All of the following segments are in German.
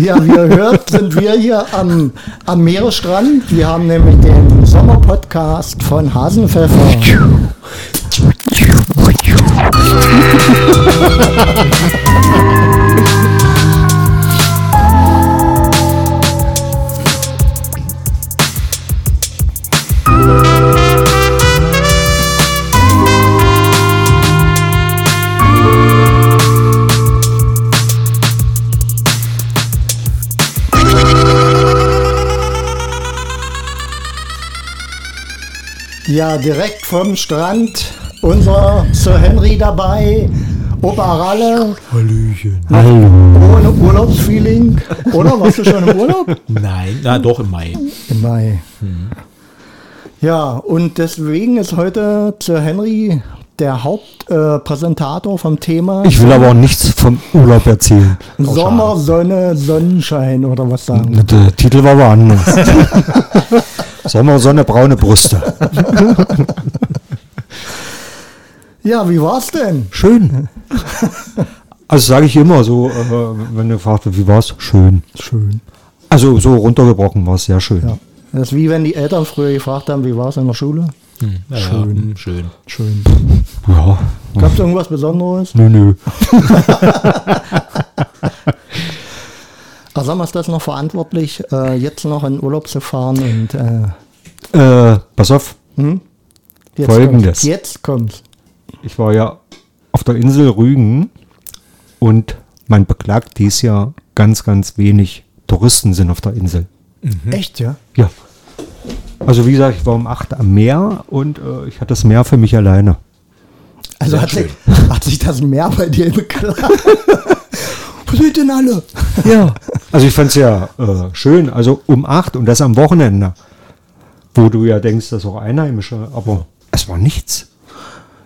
Ja, wie ihr hört, sind wir hier am, am Meeresstrand. Wir haben nämlich den Sommerpodcast von Hasenpfeffer. Ja, direkt vom Strand. Unser Sir Henry dabei. Opa Ralle. Hallöchen. Hallo. Ohne Urlaubsfeeling. Oder? Warst du schon im Urlaub? Nein, na doch im Mai. Im Mai. Ja, und deswegen ist heute Sir Henry der Hauptpräsentator äh, vom Thema Ich will aber auch nichts vom Urlaub erzählen. Sommer, Sonne, Sonnenschein oder was sagen. Der Titel war aber anders. Sommer, Sonne, braune Brüste. Ja, wie war's denn? Schön. Also sage ich immer so, äh, wenn du fragst, wie war's? Schön. Schön. Also so runtergebrochen war es sehr schön. Ja. Das ist wie wenn die Eltern früher gefragt haben, wie war's in der Schule? Ja, schön. Ja, schön. Schön. Ja. Gab es irgendwas Besonderes? Nö, nö. Also haben wir das noch verantwortlich, äh, jetzt noch in Urlaub zu fahren und äh, Äh, pass auf, jetzt Folgendes. kommt's. Jetzt kommt's. ich war ja auf der Insel Rügen und man beklagt dies Jahr ganz, ganz wenig Touristen sind auf der Insel. Echt, ja? Ja. Also wie gesagt, ich war um 8 am Meer und äh, ich hatte das Meer für mich alleine. Also hat sich, hat sich das Meer bei dir beklagt? Wo sind denn alle? Ja. Also ich fand es ja äh, schön, also um 8 und das am Wochenende, wo du ja denkst, das ist auch Einheimische, aber es war nichts.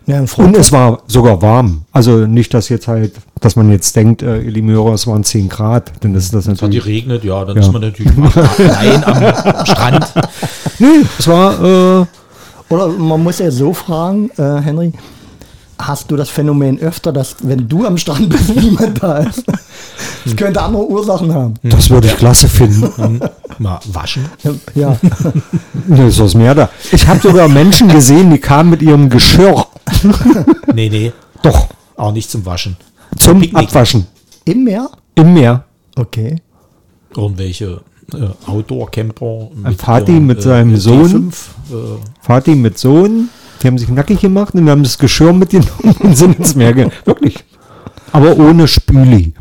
Ja, Und es war sogar warm. Also nicht, dass jetzt halt, dass man jetzt denkt, äh, Hörer, es waren 10 Grad, denn das ist das Es hat natürlich. geregnet, ja, dann Ja. ist man natürlich allein am Strand. Nee, es war, äh, oder man muss ja so fragen, äh, Henry, hast du das Phänomen öfter, dass wenn du am Strand bist, niemand da ist? Das könnte andere Ursachen haben. das würde ich klasse finden. Mal waschen. Ja, Nee, ist das Meer da. Ich habe sogar Menschen gesehen, die kamen mit ihrem Geschirr. Nee, nee, Doch, auch nicht zum Waschen. zum Picknick. Abwaschen. im Meer? Im Meer. Okay. Irgendwelche äh, Outdoor-Camper. Ein Vati mit seinem Sohn. T5, äh, Vati mit Sohn, die haben sich nackig gemacht und haben das Geschirr mitgenommen und sind ins Meer gegangen. Wirklich. Aber ohne Spüli.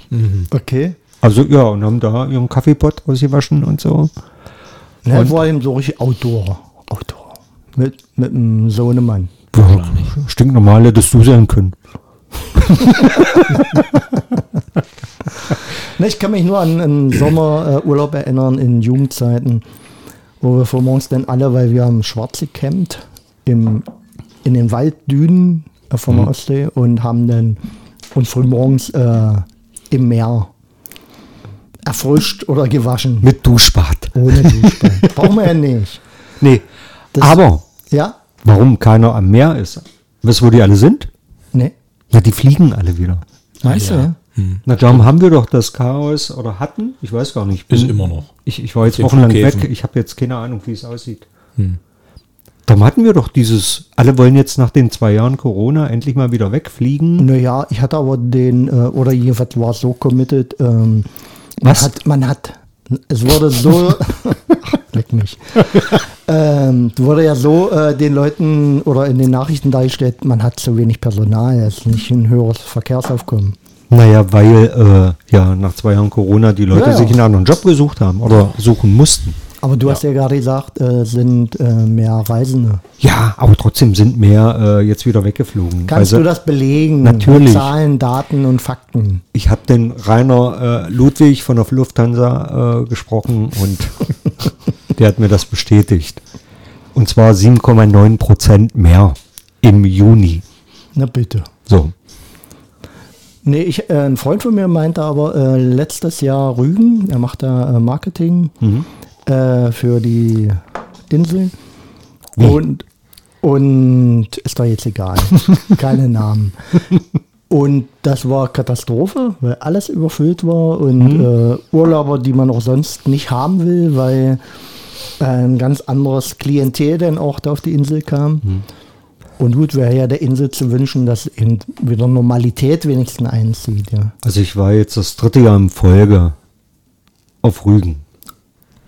Okay. Also ja, und haben da ihren Kaffeepott ausgewaschen und so. Ja, das war eben so richtig Outdoor. Outdoor. Mit, mit einem Sohnemann. Ja, stinknormal hättest du sein können. Ne, ich kann mich nur an einen Sommerurlaub erinnern in Jugendzeiten, wo wir vor morgens dann alle, weil wir haben Schwarze gecampt im, in den Walddünen äh, von der Ostsee und haben dann uns früh morgens äh, im Meer erfrischt oder gewaschen. Mit Duschbad. Ohne Duschbad. Brauchen wir ja nicht. Nee. Das- Aber Ja? warum keiner am Meer ist? Weißt du, wo die alle sind? Ne? Na, die fliegen alle wieder. Weißt du, ja? Na, darum haben wir doch das Chaos oder hatten, ich weiß gar nicht. Ist Bin- immer noch. Ich, ich war jetzt wochenlang weg. Ich habe jetzt keine Ahnung, wie es aussieht. Darum hatten wir doch dieses, alle wollen jetzt nach den zwei Jahren Corona endlich mal wieder wegfliegen. Naja, ich hatte aber den, äh, oder jedenfalls war es so committed, ähm, man Was? hat, man hat, es wurde so, leck mich, ähm, wurde ja so äh, den Leuten oder in den Nachrichten dargestellt, man hat zu wenig Personal, es ist nicht ein höheres Verkehrsaufkommen. Naja, weil äh, ja nach zwei Jahren Corona die Leute Ja, ja. sich einen anderen Job gesucht haben oder suchen mussten. Aber du hast ja gerade gesagt, äh, sind äh, mehr Reisende. Ja, aber trotzdem sind mehr äh, jetzt wieder weggeflogen. Kannst Weil du das belegen? Natürlich. Zahlen, Daten und Fakten. Ich habe den Rainer äh, Ludwig von der Lufthansa äh, gesprochen und der hat mir das bestätigt. Und zwar 7,9 Prozent mehr im Juni. Na bitte. So. Nee, ich, äh, ein Freund von mir meinte aber äh, letztes Jahr Rügen, er macht da äh, Marketing äh, für die Inseln. Und, und ist doch jetzt egal. Keine Namen. Und das war Katastrophe, weil alles überfüllt war und äh, Urlauber, die man auch sonst nicht haben will, weil äh, ein ganz anderes Klientel dann auch da auf die Insel kam. Und gut, wäre ja der Insel zu wünschen, dass eben wieder Normalität wenigstens einzieht. Ja. Also ich war jetzt das dritte Jahr in Folge auf Rügen.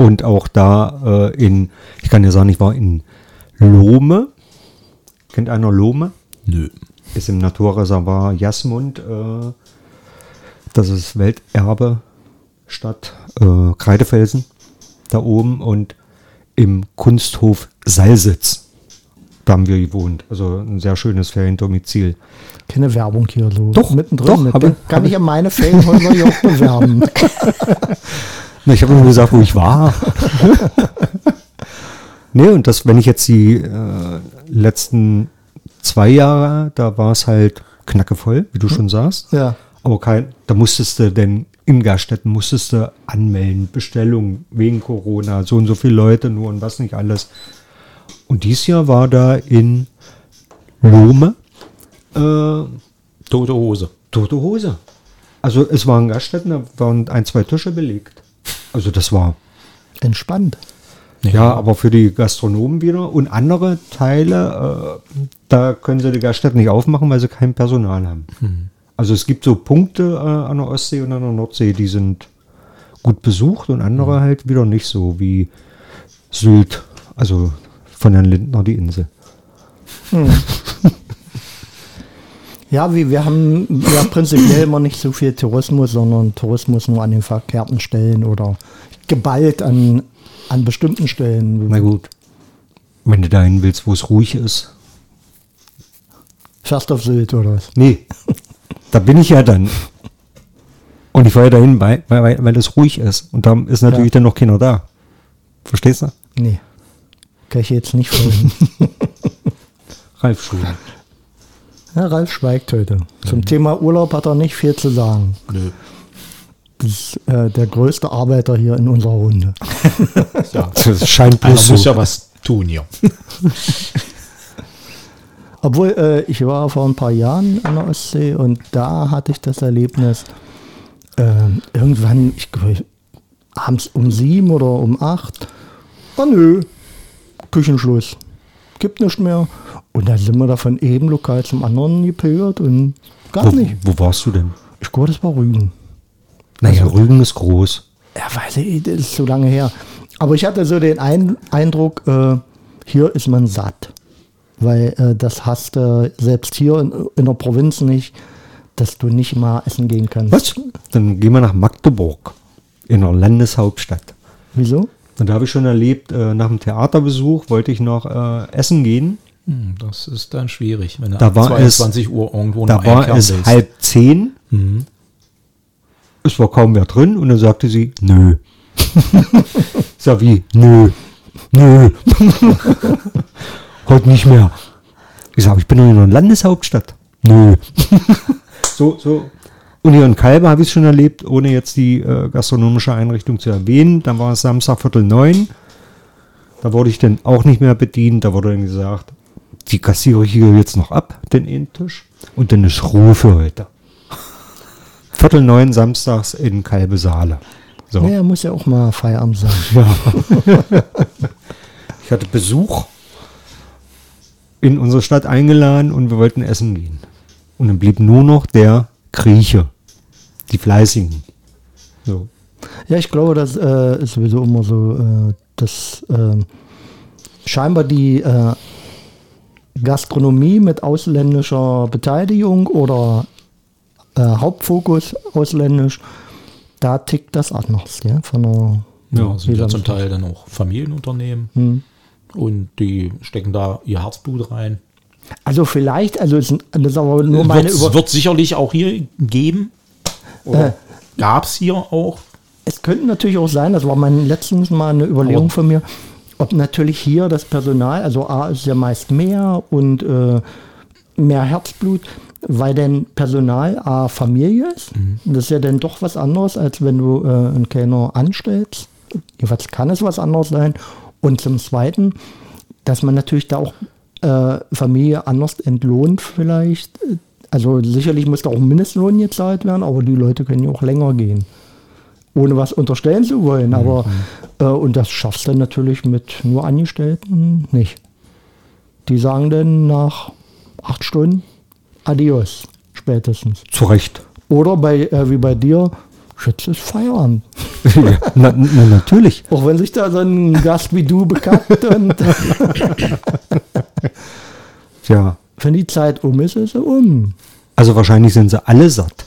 Und auch da äh, in, ich kann ja sagen, ich war in Lohme. Kennt einer Lohme? Nö. Ist im Naturreservoir Jasmund. Äh, das ist Welterbe Stadt äh, Kreidefelsen da oben und im Kunsthof Salsitz. Da haben wir gewohnt. Also ein sehr schönes Feriendomizil. Keine Werbung hier so Doch, mittendrin. doch, mit. hab ich- kann hab ich ja meine Ferienhäuser hier auch bewerben. Na, ich habe nur gesagt, wo ich war. nee, und das, wenn ich jetzt die äh, letzten zwei Jahre, da war es halt knackevoll, wie du schon sagst. ja. Aber kein, da musstest du denn in Gaststätten musstest du anmelden, Bestellung wegen Corona, so und so viele Leute nur und was nicht alles. Und dieses Jahr war da in Lohme äh, Tote Hose. tote Hose. Also es waren Gaststätten, da waren ein, zwei Tische belegt. Also das war Entspannt. ja, aber für die Gastronomen wieder und andere Teile, äh, da können sie die Gaststätten nicht aufmachen, weil sie kein Personal haben. Also es gibt so Punkte äh, an der Ostsee und an der Nordsee, die sind gut besucht und andere halt wieder nicht so wie Sylt, also von Herrn Lindner die Insel. Ja, wie, wir haben ja prinzipiell immer nicht so viel Tourismus, sondern Tourismus nur an den verkehrten Stellen oder geballt an, an bestimmten Stellen. Na gut. Wenn du dahin willst, wo es ruhig ist. Fährst auf Sylt oder was? Nee, da bin ich ja dann. Und ich fahre ja dahin, weil, weil, weil es ruhig ist. Und da ist natürlich Ja. dann noch keiner da. Verstehst du? Nee. Kann ich jetzt nicht folgen. Ralf Schuh. Ja, Ralf schweigt heute. Zum Thema Urlaub hat er nicht viel zu sagen. Nö. Das ist äh, der größte Arbeiter hier in unserer Runde. Ja. Das scheint bloß muss so. ja was tun hier. Obwohl, äh, ich war vor ein paar Jahren an der Ostsee und da hatte ich das Erlebnis, äh, irgendwann, ich glaube, abends um sieben oder um acht, ah nö, Küchenschluss, gibt nichts mehr. Und dann sind wir da von eben Lokal zum anderen gepilgert und gar Wo, nicht. wo warst du denn? Ich glaube, das war Rügen. Naja, Rügen ist groß. Ja, weiß ich, das ist so lange her. Aber ich hatte so den Ein Eindruck, äh, hier ist man satt. Weil äh, das hast du selbst hier in, in der Provinz nicht, dass du nicht mal essen gehen kannst. Was? Dann gehen wir nach Magdeburg, in der Landeshauptstadt. Wieso? Und da habe ich schon erlebt, äh, nach dem Theaterbesuch wollte ich noch äh, essen gehen. Hm, Das ist dann schwierig, wenn Da war es- 22 Uhr irgendwo Da war es willst. halb zehn. Mhm. Es war kaum wer drin und dann sagte sie, nö. sag, wie? Nö. Nö. Heute nicht mehr. Ich sag, ich bin doch in der Landeshauptstadt. Nö. so, so. Und hier in Kalbe habe ich es schon erlebt, ohne jetzt die äh, gastronomische Einrichtung zu erwähnen. Dann war es Samstag Viertel neun. Da wurde ich dann auch nicht mehr bedient. Da wurde dann gesagt, die kassiere ich hier jetzt noch ab, den Tisch. Und dann ist Ruhe für heute. Viertel neun samstags in Kalbe Saale. So. Naja, muss ja auch mal Feierabend sein. Ich hatte Besuch in unsere Stadt eingeladen und wir wollten essen gehen. Und dann blieb nur noch der Grieche. Die Fleißigen. So. Ja, ich glaube, das äh, ist sowieso immer so, äh, dass äh, scheinbar die äh, Gastronomie mit ausländischer Beteiligung oder äh, Hauptfokus ausländisch, da tickt das anders, ja, von der Ja, sind ja Wie zum Teil dann auch Familienunternehmen Hm. und die stecken da ihr Herzblut rein. Also vielleicht, also es das ist aber nur meine Wird Über wird sicherlich auch hier geben. Oder gab es hier auch. Es könnte natürlich auch sein, das war mein letztens mal eine Überlegung Aber- von mir, ob natürlich hier das Personal, also A ist ja meist mehr und äh, mehr Herzblut, weil denn Personal A Familie ist. Und Das ist ja dann doch was anderes, als wenn du äh, einen Kellner anstellst. Jedenfalls kann es was anderes sein. Und zum Zweiten, dass man natürlich da auch äh, Familie anders entlohnt vielleicht, Also sicherlich muss da auch Mindestlohn gezahlt werden, aber die Leute können ja auch länger gehen. Ohne was unterstellen zu wollen. Aber äh, und das schaffst du natürlich mit nur Angestellten nicht. Die sagen dann nach acht Stunden Adios, spätestens. Zu Recht. Oder bei, äh, wie bei dir, jetzt ist Feierabend. ja, na, na, natürlich. Auch wenn sich da so ein Gast wie du bekackt und Ja. wenn die Zeit um ist, ist sie um. Also wahrscheinlich sind sie alle satt.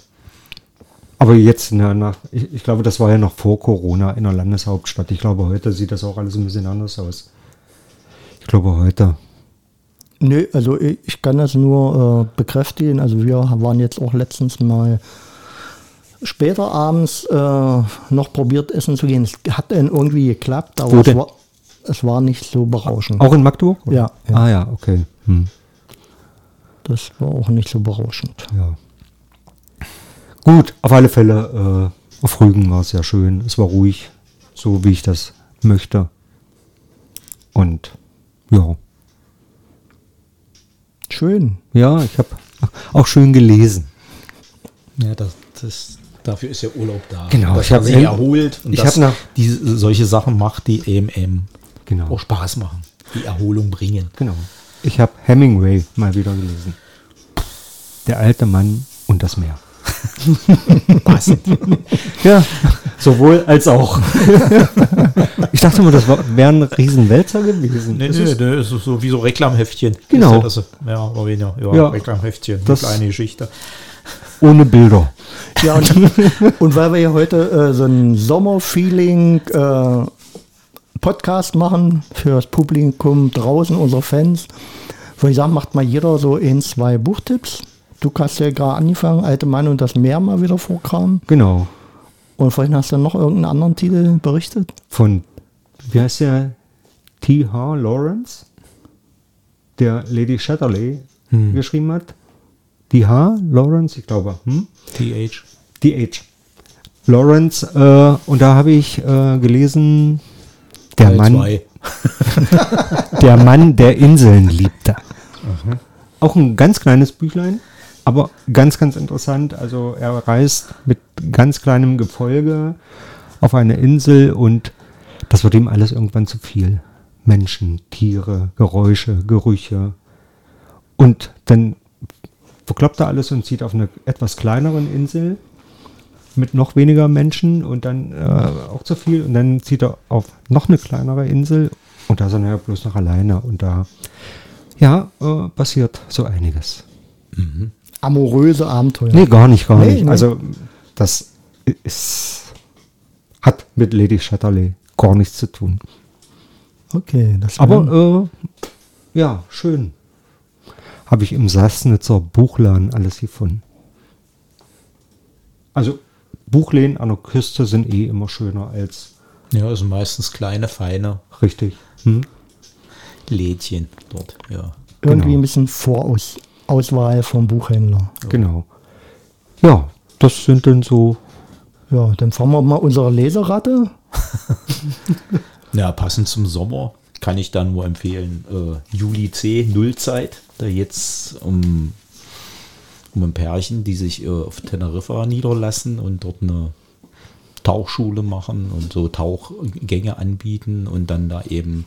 Aber jetzt, na, nach, ich, ich glaube, das war ja noch vor Corona in der Landeshauptstadt. Ich glaube, heute sieht das auch alles ein bisschen anders aus. Ich glaube, heute. Nö, also ich, ich kann das nur äh, bekräftigen. Also wir waren jetzt auch letztens mal später abends äh, noch probiert essen zu gehen. Es hat dann irgendwie geklappt, aber es war, es war nicht so berauschend. Auch in Magdeburg? Ja, ja. Ah ja, okay. Hm. Das war auch nicht so berauschend. Ja. Gut, auf alle Fälle, äh, auf Rügen war es ja schön. Es war ruhig, so wie ich das möchte. Und ja, Schön. ja, ich habe auch schön gelesen. Ja, das, das, dafür ist ja Urlaub da. Genau, ich man hab sich erholt und ich dass hab nach- die solche Sachen macht, die eben, eben Genau. auch Spaß machen, die Erholung bringen. Genau. Ich habe Hemingway mal wieder gelesen. Der alte Mann und das Meer. Passend. Ja, sowohl als auch. ich dachte mal, das wäre ein Riesenwälzer gewesen. Nee, Das nee, ist- das ist so wie so Reklamheftchen. Genau. Ist ja, das, ja, oder weniger. Ja, Ja. Reklamheftchen. Das- eine kleine Geschichte. ohne Bilder. Ja, und, und weil wir ja heute äh, so ein Sommerfeeling äh, Podcast machen für das Publikum draußen, unsere Fans, würde ich sagen, macht mal jeder so ein, zwei Buchtipps. Du hast ja gerade angefangen, Alte Mann und das Meer mal wieder vorkramen. Genau. Und vorhin hast du noch irgendeinen anderen Titel berichtet. Von, wie heißt der? T.H. Lawrence, der Lady Chatterley geschrieben hat. T.H. Lawrence, ich glaube. Hm? TH. D.H. Lawrence, äh, und da habe ich äh, gelesen, der Teil Mann, zwei. der Mann, der Inseln liebte. Auch ein ganz kleines Büchlein, aber ganz, ganz interessant. Also er reist mit ganz kleinem Gefolge auf eine Insel und das wird ihm alles irgendwann zu viel. Menschen, Tiere, Geräusche, Gerüche. Und dann verkloppt er alles und zieht auf eine etwas kleineren Insel mit noch weniger Menschen und dann äh, auch zu viel. Und dann zieht er auf noch eine kleinere Insel und da ist er ja bloß noch alleine. Und da, ja, äh, passiert so einiges. Amoröse Abenteuer. Nee, gar nicht, gar Nee, nicht. nee. Also, das ist, hat mit Lady Chatterley gar nichts zu tun. Okay, das Aber, äh, ja, schön. Habe ich im Sassnitzer Buchladen alles gefunden. Also, Buchläden an der Küste sind eh immer schöner als Ja, also meistens kleine, feine richtig. Hm? Lädchen dort. Ja. irgendwie genau. ein bisschen Vorauswahl vom Buchhändler. Genau. Ja, das sind dann so. Ja, dann fahren wir mal unsere Leseratte. Ja, passend zum Sommer kann ich dann nur empfehlen, äh, Juli C, Nullzeit, da jetzt um, um ein Pärchen, die sich äh, auf Teneriffa niederlassen und dort eine Tauchschule machen und so Tauchgänge anbieten und dann da eben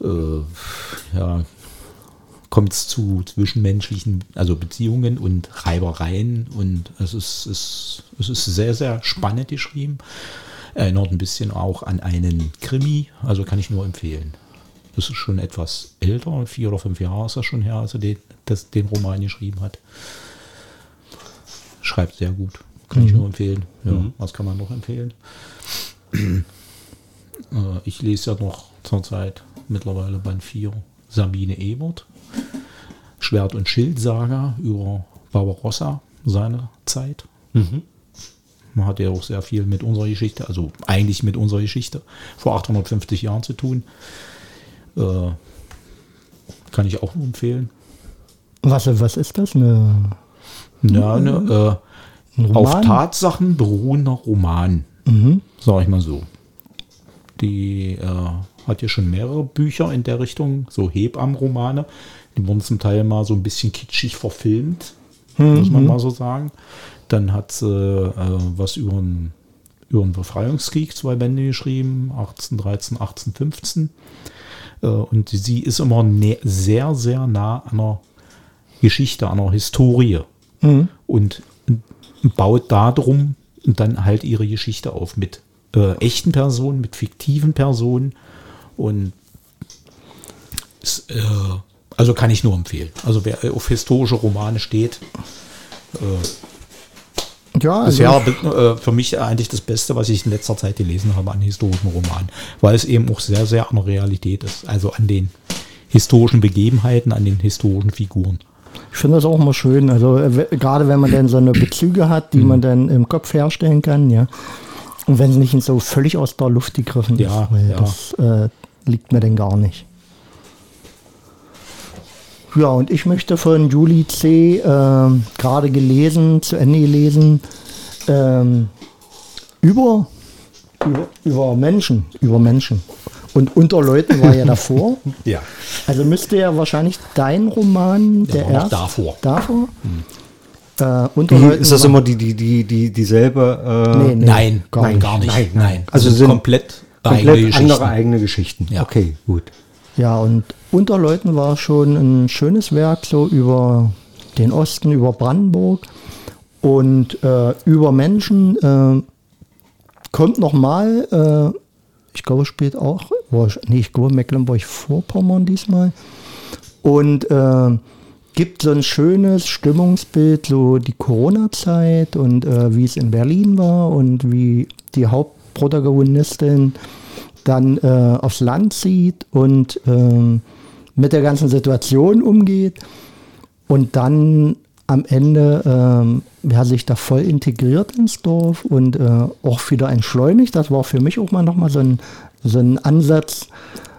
äh, ja, kommt es zu zwischenmenschlichen, also Beziehungen und Reibereien und es ist, es, es ist sehr, sehr spannend geschrieben. Erinnert ein bisschen auch an einen Krimi, also kann ich nur empfehlen. Das ist schon etwas älter, vier oder fünf Jahre ist das schon her, als er den, das, den Roman geschrieben hat. Schreibt sehr gut, kann ich nur empfehlen. Ja, was kann man noch empfehlen? Äh, ich lese ja noch zurzeit mittlerweile Band 4 Sabine Ebert. Schwert- und Schild-Saga über Barbarossa seiner Zeit. Man hat ja auch sehr viel mit unserer Geschichte, also eigentlich mit unserer Geschichte vor 850 Jahren zu tun. Äh, kann ich auch nur empfehlen. Was, was ist das? Eine, Ja, ne, äh, ein auf? Tatsachen beruhender Roman, Mhm. sag ich mal so. Die äh, hat ja schon mehrere Bücher in der Richtung, so Hebammenromane. Die wurden zum Teil mal so ein bisschen kitschig verfilmt. muss man mal so sagen. Dann hat sie äh, was über den, über den Befreiungskrieg, zwei Bände geschrieben, 1813, 1815. Äh, und sie ist immer sehr, sehr nah an einer Geschichte, an einer Historie. Mhm. Und baut darum dann halt ihre Geschichte auf mit äh, echten Personen, mit fiktiven Personen. Und ist, äh, also kann ich nur empfehlen. Also wer auf historische Romane steht, äh, ja, also bisher äh, für mich eigentlich das Beste, was ich in letzter Zeit gelesen habe an historischen Romanen, weil es eben auch sehr, sehr an der Realität ist. Also an den historischen Begebenheiten, an den historischen Figuren. Ich finde das auch immer schön, also äh, gerade wenn man dann so eine Bezüge hat, die mhm. man dann im Kopf herstellen kann, ja. Und wenn es nicht so völlig aus der Luft gegriffen ja, ist, ja. das äh, liegt mir denn gar nicht. Ja, und ich möchte von Julie C. Äh, gerade gelesen, zu Ende gelesen, ähm, über, über, über Menschen, über Menschen. Und unter Leuten war ja davor. ja. Also müsste ja wahrscheinlich dein Roman der, der erste. Davor. Davor? Hm. Äh, unter die, Leuten ist das immer die, die, die, die, dieselbe? Äh, nee, nee, nein, gar nein, nicht. gar nicht. Nein, nein. Also, also sind komplett, komplett eigene andere eigene Geschichten. Ja. Okay, gut. Ja, und unter Leuten war schon ein schönes Werk so über den Osten, über Brandenburg und äh, über Menschen. Äh, kommt nochmal, äh, ich glaube, spielt auch, nee, ich glaube Mecklenburg-Vorpommern diesmal. Und äh, gibt so ein schönes Stimmungsbild, so die Corona-Zeit und äh, wie es in Berlin war und wie die Hauptprotagonistin dann äh, aufs Land zieht und äh, mit der ganzen Situation umgeht und dann am Ende äh, ja, sich da voll integriert ins Dorf und äh, auch wieder entschleunigt. Das war für mich auch mal nochmal so ein, so ein Ansatz,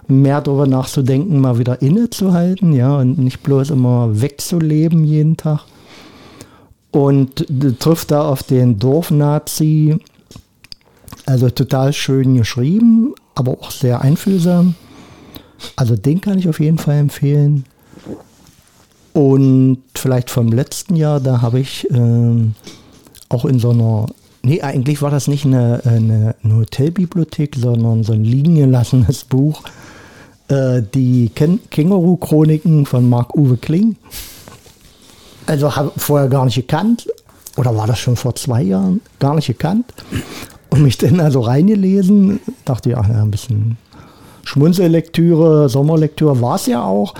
mehr darüber nachzudenken, mal wieder innezuhalten, ja, und nicht bloß immer wegzuleben jeden Tag. Und trifft da auf den Dorfnazi, also total schön geschrieben, aber auch sehr einfühlsam. Also den kann ich auf jeden Fall empfehlen. Und vielleicht vom letzten Jahr, da habe ich äh, auch in so einer, nee, eigentlich war das nicht eine, eine, eine Hotelbibliothek, sondern so ein liegen gelassenes Buch, äh, die Känguru-Chroniken von Marc-Uwe Kling. Also habe vorher gar nicht gekannt, oder war das schon vor zwei Jahren, gar nicht gekannt. Und mich dann also reingelesen, dachte ja, ein bisschen Schmunzellektüre, Sommerlektüre war es ja auch,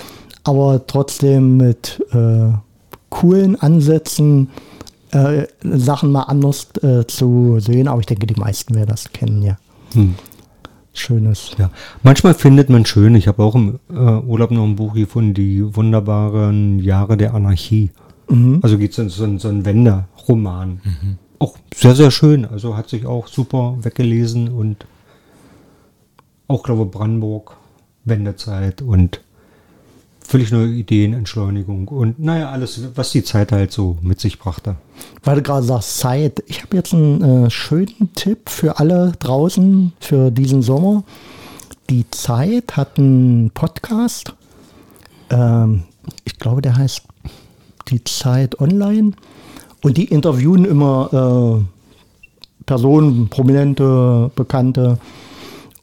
aber trotzdem mit äh, coolen Ansätzen, äh, Sachen mal anders äh, zu sehen. Aber ich denke, die meisten werden das kennen, ja. Hm. Schönes. Ja, manchmal findet man schön. Ich habe auch im äh, Urlaub noch ein Buch gefunden, die wunderbaren Jahre der Anarchie. Mhm. Also geht es um so, so einen Wenderoman. Mhm auch sehr, sehr schön. Also hat sich auch super weggelesen und auch, glaube Brandenburg, Wendezeit und völlig neue Ideen, Entschleunigung und naja, alles, was die Zeit halt so mit sich brachte. Weil du gerade sagst, Zeit. Ich habe jetzt einen äh, schönen Tipp für alle draußen für diesen Sommer. Die Zeit hat einen Podcast. Ähm, ich glaube, der heißt Die Zeit Online. Und die interviewen immer äh, Personen, prominente, Bekannte.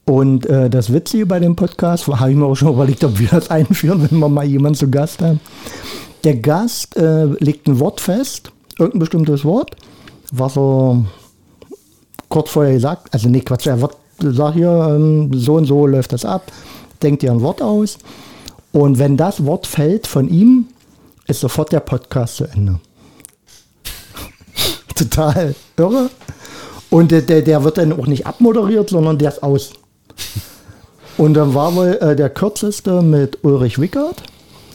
Und äh, das Witzige bei dem Podcast, habe ich mir auch schon überlegt, ob wir das einführen, wenn wir mal jemanden zu Gast haben. Der Gast äh, legt ein Wort fest, irgendein bestimmtes Wort, was er kurz vorher gesagt, also nicht Quatsch, er wird, sagt hier, ähm, so und so läuft das ab, denkt ihr ein Wort aus. Und wenn das Wort fällt von ihm, ist sofort der Podcast zu Ende total irre. Und der, der, der wird dann auch nicht abmoderiert, sondern der ist aus. Und dann war wohl äh, der kürzeste mit Ulrich Wickert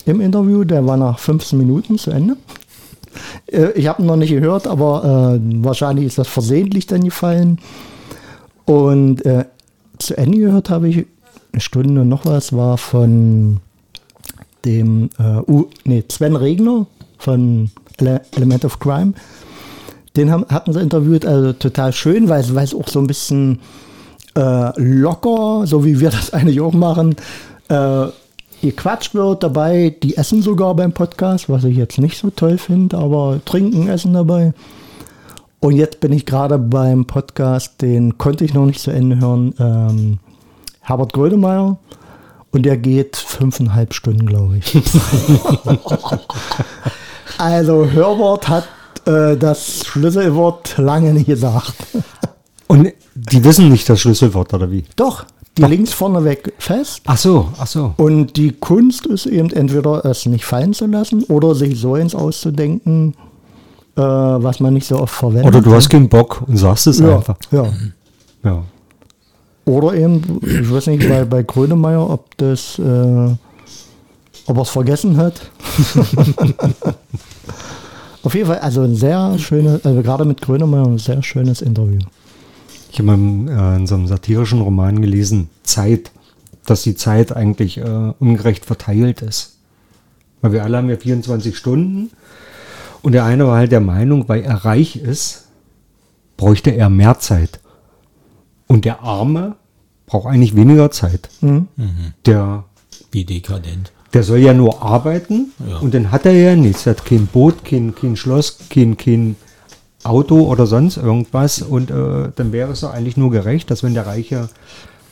im Interview, der war nach 15 Minuten zu Ende. Äh, ich habe ihn noch nicht gehört, aber äh, wahrscheinlich ist das versehentlich dann gefallen. Und äh, zu Ende gehört habe ich eine Stunde noch was, war von dem uh, nee, Sven Regner von Element of Crime. Den haben, hatten sie interviewt, also total schön, weil, es auch so ein bisschen äh, locker, so wie wir das eigentlich auch machen, äh, gequatscht wird dabei. Die essen sogar beim Podcast, was ich jetzt nicht so toll finde, aber trinken, essen dabei. Und jetzt bin ich gerade beim Podcast, den konnte ich noch nicht zu Ende hören. Ähm, Herbert Grönemeyer. Und der geht fünfeinhalb Stunden, glaube ich. also Herbert hat äh, das Schlüsselwort lange nicht gesagt. Und die wissen nicht das Schlüsselwort, oder wie? Doch, die links vorneweg fest. Ach so, ach so. Und die Kunst ist eben entweder es nicht fallen zu lassen oder sich so ins auszudenken, äh, was man nicht so oft verwendet. Oder du hast keinen Bock und sagst es ja, einfach. ja. Ja. Oder eben, ich weiß nicht, bei, bei Grönemeyer, ob das, äh, ob er es vergessen hat. Auf jeden Fall, also ein sehr schönes, also gerade mit Grönemeyer ein sehr schönes Interview. Ich habe mal äh, in so einem satirischen Roman gelesen, Zeit, dass die Zeit eigentlich äh, ungerecht verteilt ist. Weil wir alle haben ja 24 Stunden und der eine war halt der Meinung, weil er reich ist, bräuchte er mehr Zeit. Und der Arme braucht eigentlich weniger Zeit. Der, Wie dekadent. Der soll ja nur arbeiten Ja. und dann hat er ja nichts. Er hat kein Boot, kein, kein Schloss, kein, kein Auto oder sonst irgendwas. Und äh, dann wäre es doch eigentlich nur gerecht, dass wenn der Reiche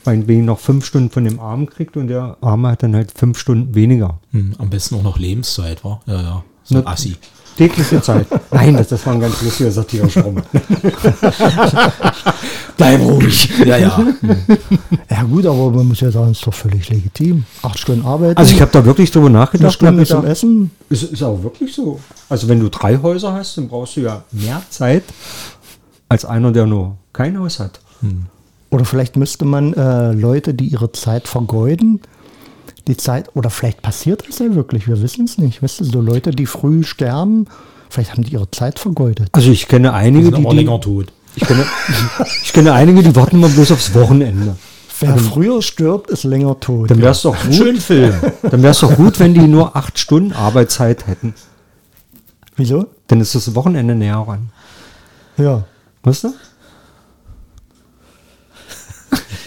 meinetwegen noch fünf Stunden von dem Armen kriegt und der Arme hat dann halt fünf Stunden weniger. Hm, am besten auch noch Lebenszeit, war? Ja, ja. So ein Assi. Tägliche Zeit. Nein, das, das war ein ganz lustiger satirischer Roman. Bleib ruhig. Ja, ja. Ja gut, aber man muss ja sagen, es ist doch völlig legitim. Acht Stunden arbeiten, Also ich habe da wirklich drüber eine nachgedacht. hab Stunde zum Essen. Ist, ist auch wirklich so. Also wenn du drei Häuser hast, dann brauchst du ja mehr Zeit als einer, der nur kein Haus hat. Oder vielleicht müsste man äh, Leute, die ihre Zeit vergeuden, die Zeit, oder vielleicht passiert das ja wirklich, wir wissen es nicht. Weißt du, so Leute, die früh sterben, vielleicht haben die ihre Zeit vergeudet. Also ich kenne Die einige, die, aber die länger tot. ich, kenne, ich kenne einige, die warten immer bloß aufs Wochenende. Wer früher stirbt, ist länger tot. Dann wäre es doch gut. Schön Film. Dann wäre es doch gut, wenn die nur acht Stunden Arbeitszeit hätten. Wieso? Dann ist das Wochenende näher ran. Ja. Weißt du?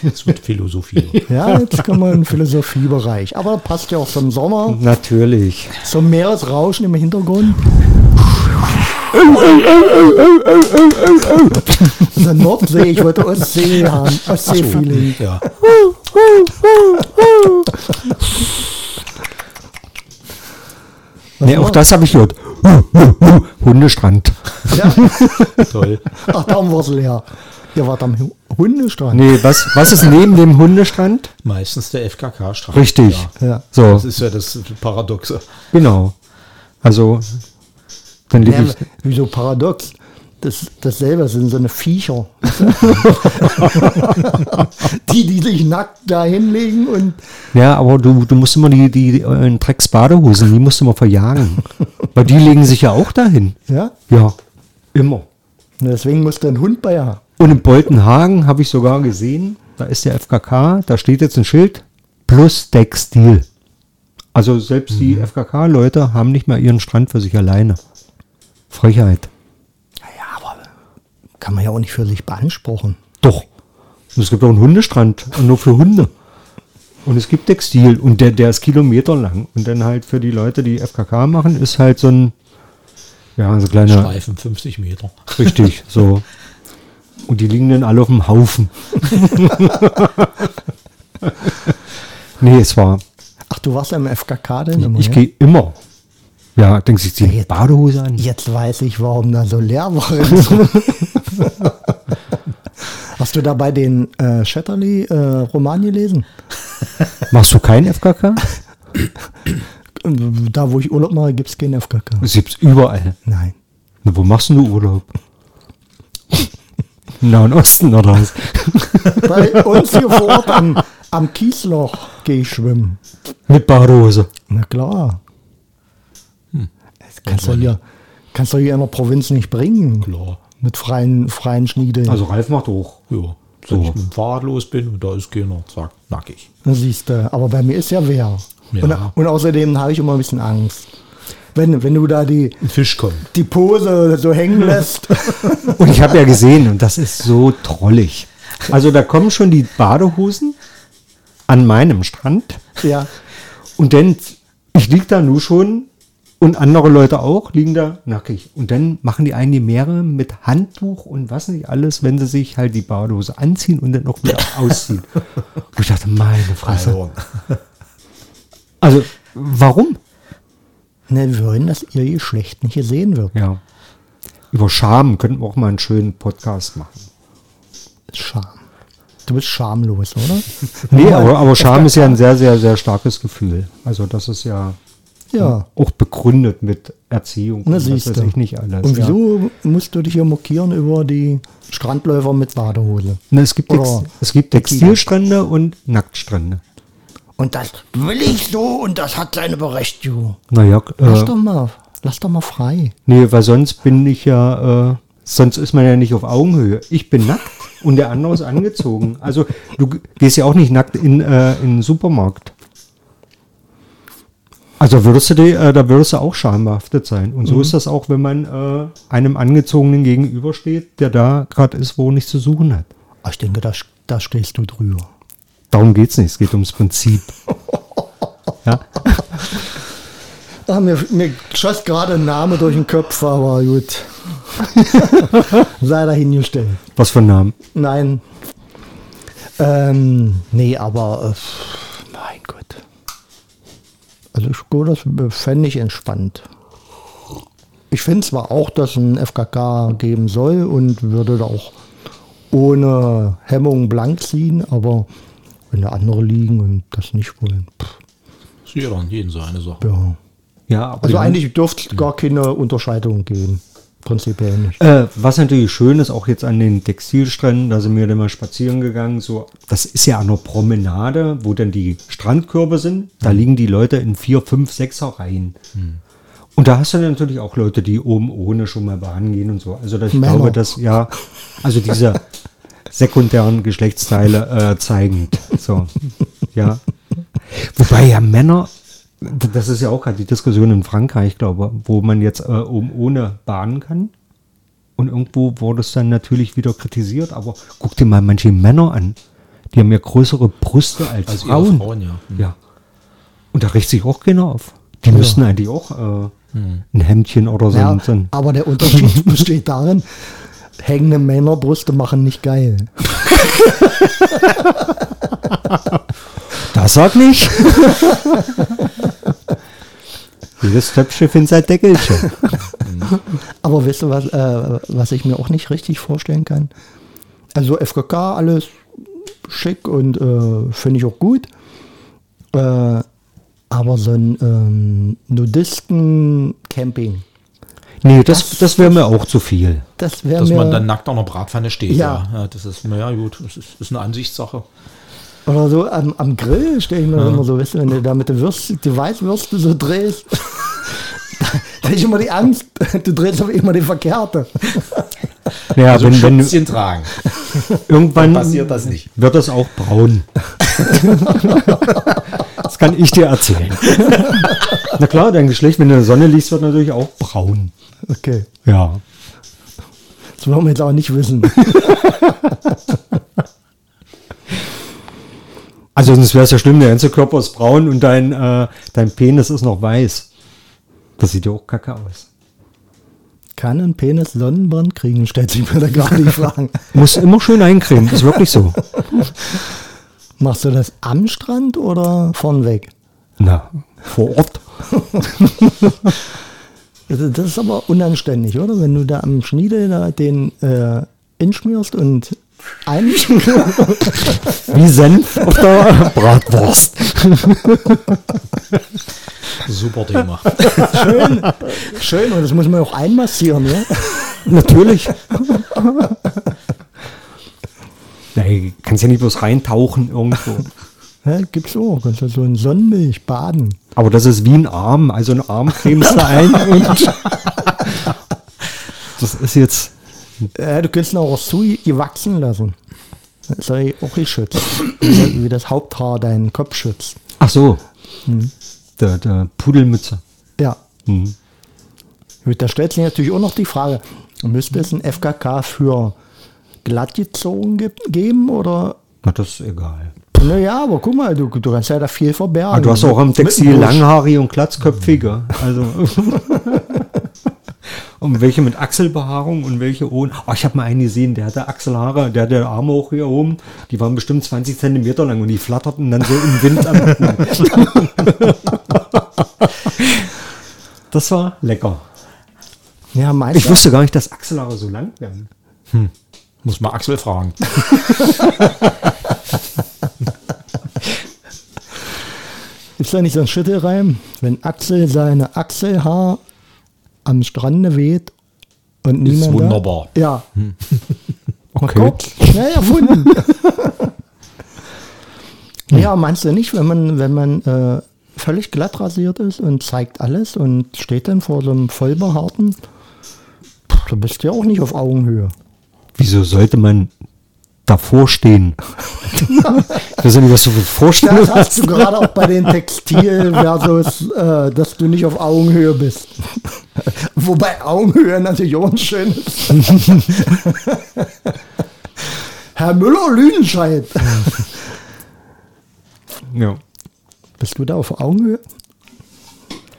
Es wird Philosophie. Ja, jetzt kommen wir in den Philosophiebereich. Aber passt ja auch zum Sommer, Natürlich. zum Meeresrauschen im Hintergrund. In der Nordsee, ich wollte Ostsee haben. Ostsee-Feeling. Ja. Nee, auch das habe ich gehört. Hundestrand. Ja. Toll. Ach, da haben wir es leer. Ihr wart am Hu- Hundestrand. Nee, was, was ist neben dem Hundestrand? Meistens der FKK-Strand. Richtig. Ja. Ja. So, Das ist ja das Paradoxe. genau. Also, dann lebe Ja, ich. wieso paradox? Das, dasselbe sind so eine Viecher. die, die sich nackt da hinlegen und Ja, aber du, du musst immer die, die, die äh, Drecksbadehosen, die musst du immer verjagen. Weil die legen sich ja auch dahin. ja. Ja, immer. Und deswegen muss der ein Hund bei haben. Und in Boltenhagen habe ich sogar gesehen, da ist der FKK, da steht jetzt ein Schild, plus Textil. Also selbst die FKK-Leute haben nicht mehr ihren Strand für sich alleine. Frechheit. Ja, aber kann man ja auch nicht für sich beanspruchen. Doch. Und es gibt auch einen Hundestrand, nur für Hunde. Und es gibt Textil und der, der ist Kilometer lang. Und dann halt für die Leute, die FKK machen, ist halt so ein, ja, so kleiner, Streifen 50 Meter. richtig, so. Und die liegen dann alle auf dem Haufen. nee, es war, Ach, du warst ja im FKK denn immer, ich ja? gehe immer. Ja, denkst du, ich ziehe Ja, jetzt- Badehose an? Jetzt weiß ich, warum da so leer war. Hast du dabei den äh, Shetterly-Roman gelesen? Machst du keinen FKK? Da, wo ich Urlaub mache, gibt es keinen FKK. Das gibt's überall. Nein. Na, wo machst du Urlaub? Im Nahen Osten oder was? Bei uns hier vor Ort am, am Kiesloch gehe ich schwimmen. Mit Badehose. Na klar. Das kannst du hier, kannst du hier in der Provinz nicht bringen. Klar. Mit freien, freien Schniede. Also Ralf macht hoch. Ja. So. Wenn ich mit dem Fahrrad los bin und da ist keiner, zack, nackig. Siehst du. Aber bei mir ist ja wer. Ja. Und, und außerdem habe ich immer ein bisschen Angst. Wenn, wenn du da die, Ein Fisch kommt. die Pose so hängen lässt. Und ich habe ja gesehen, und das ist so trollig. Also da kommen schon die Badehosen an meinem Strand ja. Und dann, ich lieg da nur schon und andere Leute auch, liegen da nackig. Und dann machen die einen die Meere mit Handtuch und was nicht alles, wenn sie sich halt die Badehose anziehen und dann auch wieder ausziehen. Und ich dachte, meine Fresse. Also, warum? Ne, wir wollen, dass ihr Geschlecht nicht gesehen wird. Ja. Über Scham könnten wir auch mal einen schönen Podcast machen. Scham. Du bist schamlos, oder? Nee, aber, aber Scham ist ja ein sehr, sehr, sehr starkes Gefühl. Also das ist ja Ja. auch begründet mit Erziehung Na, und weiß du. ich nicht alles. Und ja. wieso musst du dich hier mokieren über die Strandläufer mit Badehose? Na, es, gibt Text, es gibt Textilstrände und Nacktstrände. Und das will ich so und das hat seine Berechtigung. Naja, Lass äh, doch mal, lass doch mal frei. nee, weil sonst bin ich ja, äh, sonst ist man ja nicht auf Augenhöhe. Ich bin nackt und der andere ist angezogen. Also du gehst ja auch nicht nackt in, äh, in den Supermarkt. Also würdest du die, äh, da würdest du auch schambehaftet sein. Und so Mhm. ist das auch, wenn man äh, einem Angezogenen gegenübersteht, der da gerade ist, wo nichts zu suchen hat. Ich denke, da, da stehst du drüber. Darum geht es nicht, es geht ums Prinzip. ja? Ah, mir, mir schoss gerade ein Name durch den Kopf, aber gut. Sei dahingestellt. Was für ein Name? Nein. Ähm, nee, aber äh, mein Gott. Also das fände ich entspannt. Ich finde zwar auch, dass ein FKK geben soll und würde da auch ohne Hemmung blank ziehen, aber wenn da andere liegen und das nicht wollen, pff, ist jeder und jeden so eine Sache. ja. Ja, aber Also die- eigentlich dürfte es gar keine Unterscheidung geben. Prinzipiell nicht. Äh, was natürlich schön ist, auch jetzt an den Textilstränden, da sind wir dann mal spazieren gegangen, so, das ist ja an der Promenade, wo dann die Strandkörbe sind, da liegen die Leute in vier, fünf, sechser Reihen. Und da hast du natürlich auch Leute, die oben ohne schon mal baden gehen und so. Also das, ich Männer. glaube, dass, ja, also diese sekundären Geschlechtsteile äh, zeigend. So, ja. Wobei ja Männer, das ist ja auch gerade die Diskussion in Frankreich, glaube ich, wo man jetzt äh, oben ohne baden kann. Und irgendwo wurde es dann natürlich wieder kritisiert, aber guck dir mal manche Männer an. Die haben ja größere Brüste als, Als Frauen. Frauen, ja. Hm. Ja. Und da riecht sich auch keiner auf. Die müssten eigentlich auch äh, ein Hemdchen oder so. Ja, so ein- aber der Unterschied besteht darin, hängende Männerbrüste machen nicht geil. Das sag nicht. Jedes Töpfchen findet sein Deckelchen. Aber weißt du, was, äh, was ich mir auch nicht richtig vorstellen kann? Also FKK, alles schick und äh, finde ich auch gut. Äh, aber so ein ähm, Nudisten-Camping, Nee, das, das wäre mir auch zu viel. das wäre Dass mir... man dann nackt an der Bratpfanne steht. Ja. Ja, ja das ist, naja, gut, das ist, ist eine Ansichtssache. Oder so am, am Grill stelle ich mir das immer so, weißt du, wenn du da mit der Würste, die Weißwürste so drehst, da habe ich immer die Angst, du drehst aber immer die verkehrte. Ja, Also wenn, wenn Schützchen tragen. irgendwann Dann passiert das nicht. wird das auch braun. das kann ich dir erzählen. Na klar, dein Geschlecht, wenn du in der Sonne liegst, wird natürlich auch braun. Okay, Ja. das wollen wir jetzt auch nicht wissen. Also sonst wäre es ja schlimm, der ganze Körper ist braun und dein, äh, dein Penis ist noch weiß. Das sieht ja auch kacke aus. Kann ein Penis Sonnenbrand kriegen, stellt sich mir da gerade die Frage. Muss immer schön eincremen, ist wirklich so. Machst du das am Strand oder von weg? Na, vor Ort. Das das ist aber unanständig, oder? Wenn du da am Schniedel da den äh, inschmierst und ein Wie Senf auf der Bratwurst. Super Thema. schön, schön, und das muss man auch einmassieren, ja? Natürlich. Nee, kannst ja nicht bloß reintauchen irgendwo. ja gibt's auch. Kannst du so in Sonnenmilch baden. Aber das ist wie ein Arm. Also ein Arm cremst du ein und das ist jetzt. Ja, du kannst ihn auch so gewachsen lassen. Das ist ja auch geschützt. Wie das Haupthaar deinen Kopf schützt. Ach so. Der, der Pudelmütze. Ja. Gut, da stellt sich natürlich auch noch die Frage, müsste es ein FKK für glatt gezogen ge geben oder Na, das ist egal. Naja, aber guck mal, du, du kannst ja da viel verbergen. Ah, du hast auch am Mit Textil dem Busch. langhaarig und glatzköpfige. Also. und welche mit Achselbehaarung und welche ohne. Oh, ich habe mal einen gesehen, der hatte Achselhaare, der hatte Arme hoch hier oben. Die waren bestimmt 20 Zentimeter lang und die flatterten dann so im Wind am Das war lecker. Ja, Ich wusste gar nicht, dass Achselhaare so lang werden. Muss mal Axel fragen. Ist da nicht so ein Schüttelreim? Wenn Axel seine Achselhaar am Strande weht und niemand. da- wunderbar. Ja. Okay. Mal gucken. Schnell erfunden. ja, meinst du nicht, wenn man, wenn man äh, völlig glatt rasiert ist und zeigt alles und steht dann vor so einem vollbehaarten, du bist ja auch nicht auf Augenhöhe. Wieso sollte man davor stehen? ich weiß nicht, was du für Das hast du gerade auch bei den Textil versus, äh, dass du nicht auf Augenhöhe bist. Wobei Augenhöhe natürlich auch ein schönes. Herr Müller-Lüdenscheid. Ja. Bist du da auf Augenhöhe?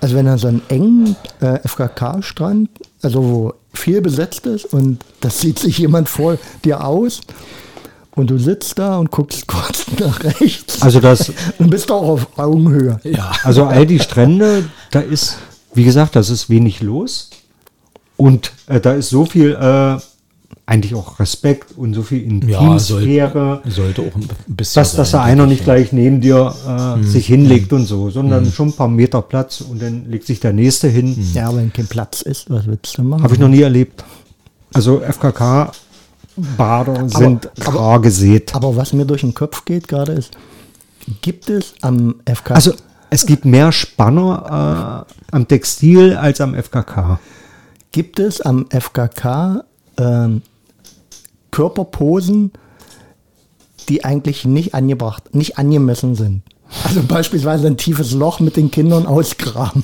Also wenn er so einen engen äh, FKK-Strand, also wo viel besetzt ist und das sieht sich jemand vor dir aus und du sitzt da und guckst kurz nach rechts Also das, und bist auch auf Augenhöhe. Ja. also all die Strände, da ist, wie gesagt, das ist wenig los. Und äh, da ist so viel, äh, eigentlich auch Respekt und so viel Ja, Intimsphäre, sollte, sollte auch ein bisschen. dass, dass da sein, einer nicht ich, gleich neben dir äh, sich hinlegt und so, sondern schon ein paar Meter Platz und dann legt sich der nächste hin. Ja, wenn kein Platz ist, was willst du machen? Habe ich noch nie erlebt. Also FKK-Bader sind aber- rar gesät. Aber was mir durch den Kopf geht gerade ist, gibt es am FKK, Also es gibt mehr Spanner äh, am Textil als am FKK. gibt es am FKK ähm, Körperposen, die eigentlich nicht angebracht, nicht angemessen sind? Also beispielsweise ein tiefes Loch mit den Kindern ausgraben.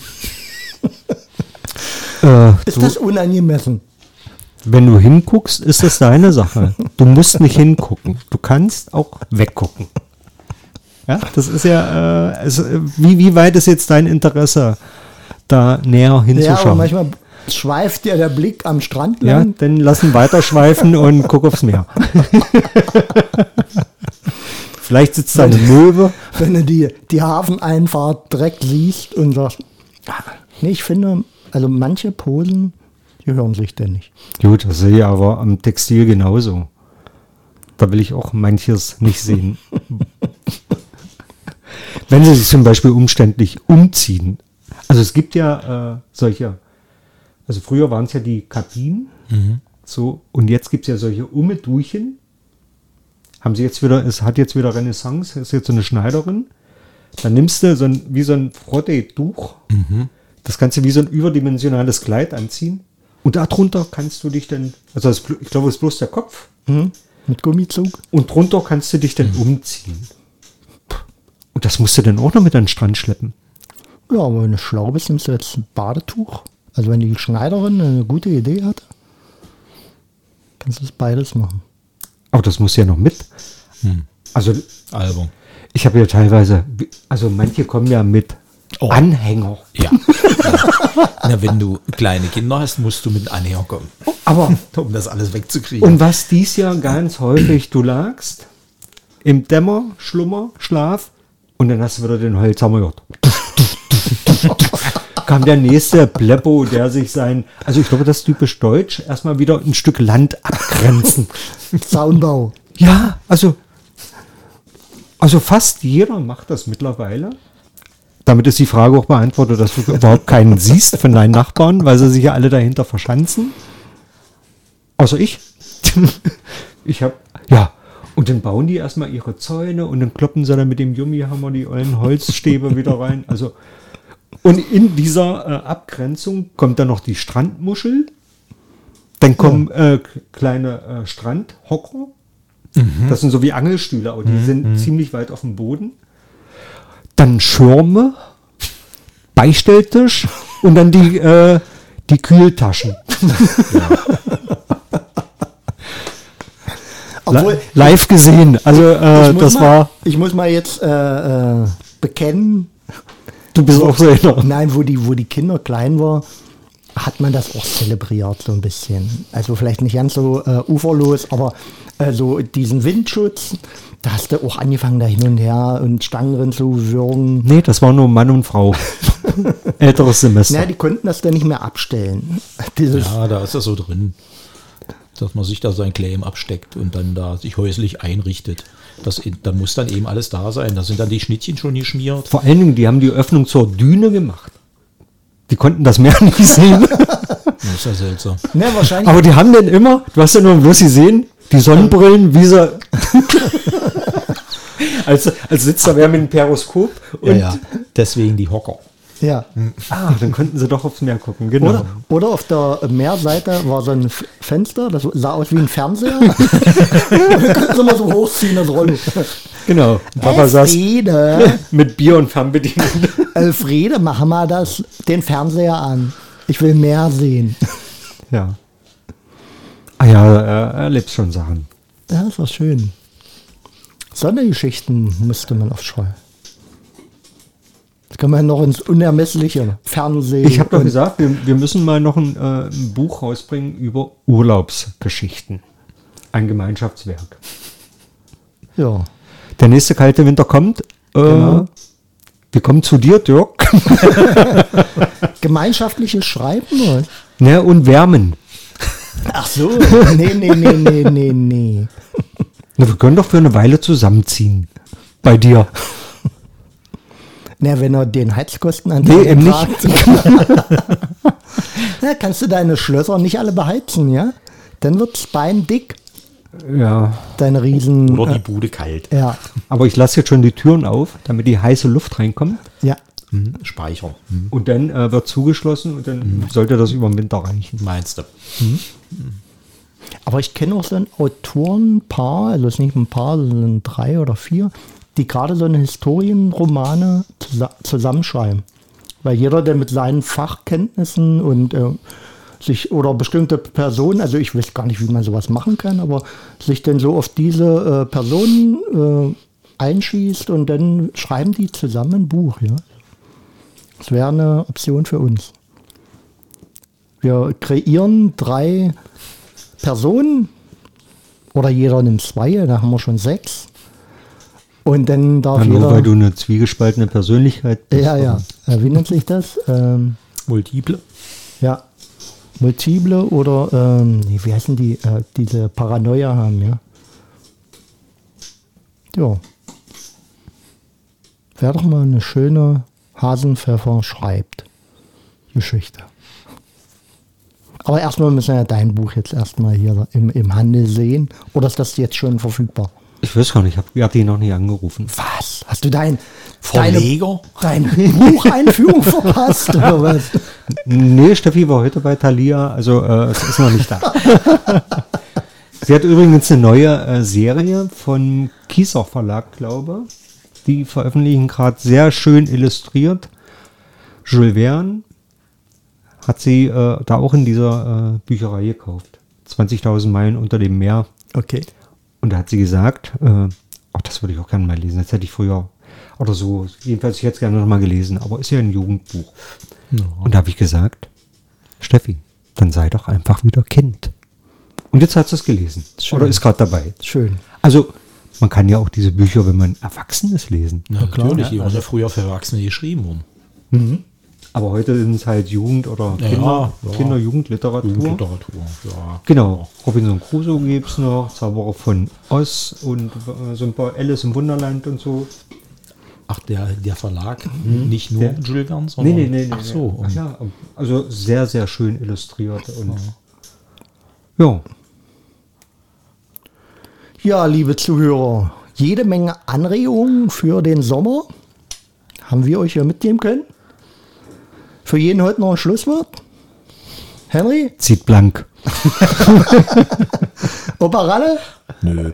Äh, Ist du, das unangemessen? wenn du hinguckst, ist das deine Sache. Du musst nicht hingucken. Du kannst auch weggucken. Ja, das ist ja, äh, es, äh, wie, wie weit ist jetzt dein Interesse, da näher Ja, aber hinzuschauen? manchmal schweift dir der Blick am Strand Ja, lang. dann lass ihn weiterschweifen und guck aufs Meer. Vielleicht sitzt da eine Möwe. wenn du die, die Hafeneinfahrt direkt siehst und sagst, nee, ich finde, also manche Posen, die hören sich denn nicht. Gut, das sehe ich aber am Textil genauso. Da will ich auch manches nicht sehen. Wenn sie sich zum Beispiel umständlich umziehen. Also es gibt ja äh, solche, also früher waren es ja die Kabinen, so, und jetzt gibt es ja solche Umedurchen. Haben sie jetzt wieder, es hat jetzt wieder Renaissance, ist jetzt so eine Schneiderin. Dann nimmst du so ein, wie so ein Frotte-Tuch, das kannst du wie so ein überdimensionales Kleid anziehen. Und darunter kannst du dich dann, also das, ich glaube, es ist bloß der Kopf. Hm? Mit Gummizug? Und drunter kannst du dich dann umziehen. Und das musst du dann auch noch mit an den Strand schleppen. Ja, aber wenn du schlau bist, nimmst du jetzt ein Badetuch. Also wenn die Schneiderin eine gute Idee hat, kannst du das beides machen. Aber das muss ja noch mit. Also Album. ich habe ja teilweise, also manche kommen ja mit Oh. Anhänger. Ja. Na, wenn du kleine Kinder hast, musst du mit Anhänger kommen, Aber um das alles wegzukriegen. und was dies Jahr ganz häufig, du lagst im Dämmer, Schlummer, Schlaf und dann hast du wieder den Holzhammer gehört. Kam der nächste Pleppo, der sich sein, also ich glaube, das ist typisch deutsch, erstmal wieder ein Stück Land abgrenzen. Zaunbau. Ja, also, also fast jeder macht das mittlerweile. Damit ist die Frage auch beantwortet, dass du überhaupt keinen siehst von deinen Nachbarn, weil sie sich ja alle dahinter verschanzen. Außer ich. ich habe, ja, und dann bauen die erstmal ihre Zäune und dann kloppen sie dann mit dem Yummi-Hammer die ollen Holzstäbe wieder rein. Also, und in dieser äh, Abgrenzung kommt dann noch die Strandmuschel. Dann kommen äh, k- kleine äh, Strandhocker. Das sind so wie Angelstühle, aber die sind ziemlich weit auf dem Boden. Dann Schirme, Beistelltisch und dann die, äh, die Kühltaschen. Obwohl, live gesehen. Also äh, ich muss das mal, war, Ich muss mal jetzt äh, äh, bekennen, du bist auch so einer. nein, wo die, wo die Kinder klein waren, hat man das auch zelebriert so ein bisschen. Also vielleicht nicht ganz so äh, uferlos, aber äh, so diesen Windschutz, da hast du auch angefangen da hin und her und Stangen drin zu würgen. Nee, das war nur Mann und Frau. Älteres Semester. Na, die konnten das dann nicht mehr abstellen. Dieses, Ja, da ist das so drin, dass man sich da sein Claim absteckt und dann da sich häuslich einrichtet. Das, da muss dann eben alles da sein. Da sind dann die Schnittchen schon geschmiert. Vor allen Dingen, die haben die Öffnung zur Düne gemacht. Die konnten das Meer nicht sehen. Das ist ja seltsam. ne, wahrscheinlich. Aber die haben dann immer, du hast ja nur bloß gesehen, die Sonnenbrillen, wie sie. als, als sitzt da wer mit einem Periskop. Und, Deswegen die Hocker. Ja. Ah, dann konnten sie doch aufs Meer gucken, genau. Oder, oder auf der Meerseite war so ein Fenster, das sah aus wie ein Fernseher. Dann konnten sie mal so hochziehen, das Rollo. Genau. Papa saß Elfriede, mit Bier und Fernbedienung. Elfriede, mach mal das, den Fernseher an. Ich will mehr sehen. ja. Ah ja, er erlebt schon Sachen. Ja, ist doch schön. Sondergeschichten müsste man oft schreiben. Das kann man noch ins Unermessliche. Fernsehen. Ich habe doch gesagt, wir, wir müssen mal noch ein, äh, ein Buch rausbringen über Urlaubsgeschichten. Ein Gemeinschaftswerk. Ja. Der nächste kalte Winter kommt. Äh, Genau. Wir kommen zu dir, Dirk. Gemeinschaftliches Schreiben? oder? ne, und wärmen. Ach so. Nee, nee, nee, nee, nee, nee. Na, wir können doch für eine Weile zusammenziehen. Bei dir. Na, wenn er den Heizkostenanteil Nee, eben nicht. Na, kannst du deine Schlösser nicht alle beheizen, ja? Dann wird's beindick, Ja. deine Riesen. Oder die äh, Bude kalt. ja, Aber ich lasse jetzt schon die Türen auf, damit die heiße Luft reinkommt. ja. Hm, Speicher. Hm, Und dann äh, wird zugeschlossen und dann sollte das über den Winter reichen. Meinst du? Aber ich kenne auch so ein Autorenpaar, also es ist nicht ein Paar, sondern drei oder vier, die gerade so eine Historienromane zusa zusammenschreiben. Weil jeder, der mit seinen Fachkenntnissen und äh, sich oder bestimmte Personen, also ich weiß gar nicht, wie man sowas machen kann, aber sich dann so auf diese äh, Personen äh, einschießt und dann schreiben die zusammen ein Buch, ja. Das wäre eine Option für uns. Wir kreieren drei Personen oder jeder nimmt zwei, da haben wir schon sechs. Und dann darf Ja, jeder. nur weil du eine zwiegespaltene Persönlichkeit bist. ja, ja. Äh, wie nennt sich das? Ähm, Multiple. ja. Multiple oder ähm, wie heißen die? Äh, diese Paranoia haben, ja. Ja. Wäre doch mal eine schöne Hasenpfeffer schreibt. Geschichte. Aber erstmal müssen wir ja dein Buch jetzt erstmal hier im, im Handel sehen. Oder ist das jetzt schon verfügbar? Ich weiß gar nicht, ich habe hab die noch nie angerufen. Was? Hast du dein, Verleger? deine, deine Bucheinführung verpasst? Oder was? Nee, Steffi war heute bei Thalia, also äh, es ist noch nicht da. Sie hat übrigens eine neue äh, Serie von Kieser Verlag, glaube Die veröffentlichen gerade sehr schön illustriert. Jules Verne hat sie äh, da auch in dieser äh, Bücherei gekauft. 20.000 Meilen unter dem Meer. Okay. Und da hat sie gesagt, äh, ach, das würde ich auch gerne mal lesen. Das hätte ich früher oder so. Jedenfalls, ich hätte es gerne noch mal gelesen. Aber ist ja ein Jugendbuch. Und da habe ich gesagt, Steffi, dann sei doch einfach wieder Kind. Und jetzt hat sie es gelesen. Schön. Oder ist gerade dabei. Schön. Also, man kann ja auch diese Bücher, wenn man erwachsen ist, lesen. Ja, klar. natürlich, die waren ja früher für Erwachsene geschrieben worden. Aber heute sind es halt Jugend- oder Ja, Kinder, ja. Kinder Jugendliteratur. Jugendliteratur, ja. Genau, Robinson Crusoe gibt es noch, Zauberer von Oz und äh, so ein paar Alice im Wunderland und so. Ach, der, der Verlag, nicht nur Der- Jules Verne, sondern... Ach so. Ach ja, also sehr, sehr schön illustriert. Und ja, Ja, liebe Zuhörer, jede Menge Anregungen für den Sommer haben wir euch ja mitgeben können. Für jeden heute noch ein Schlusswort. Henry, zieht blank. Opa Ralle Nö.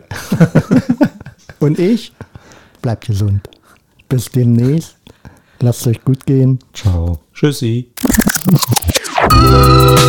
und ich. Bleibt gesund. Bis demnächst. Lasst euch gut gehen. Ciao. Tschüssi.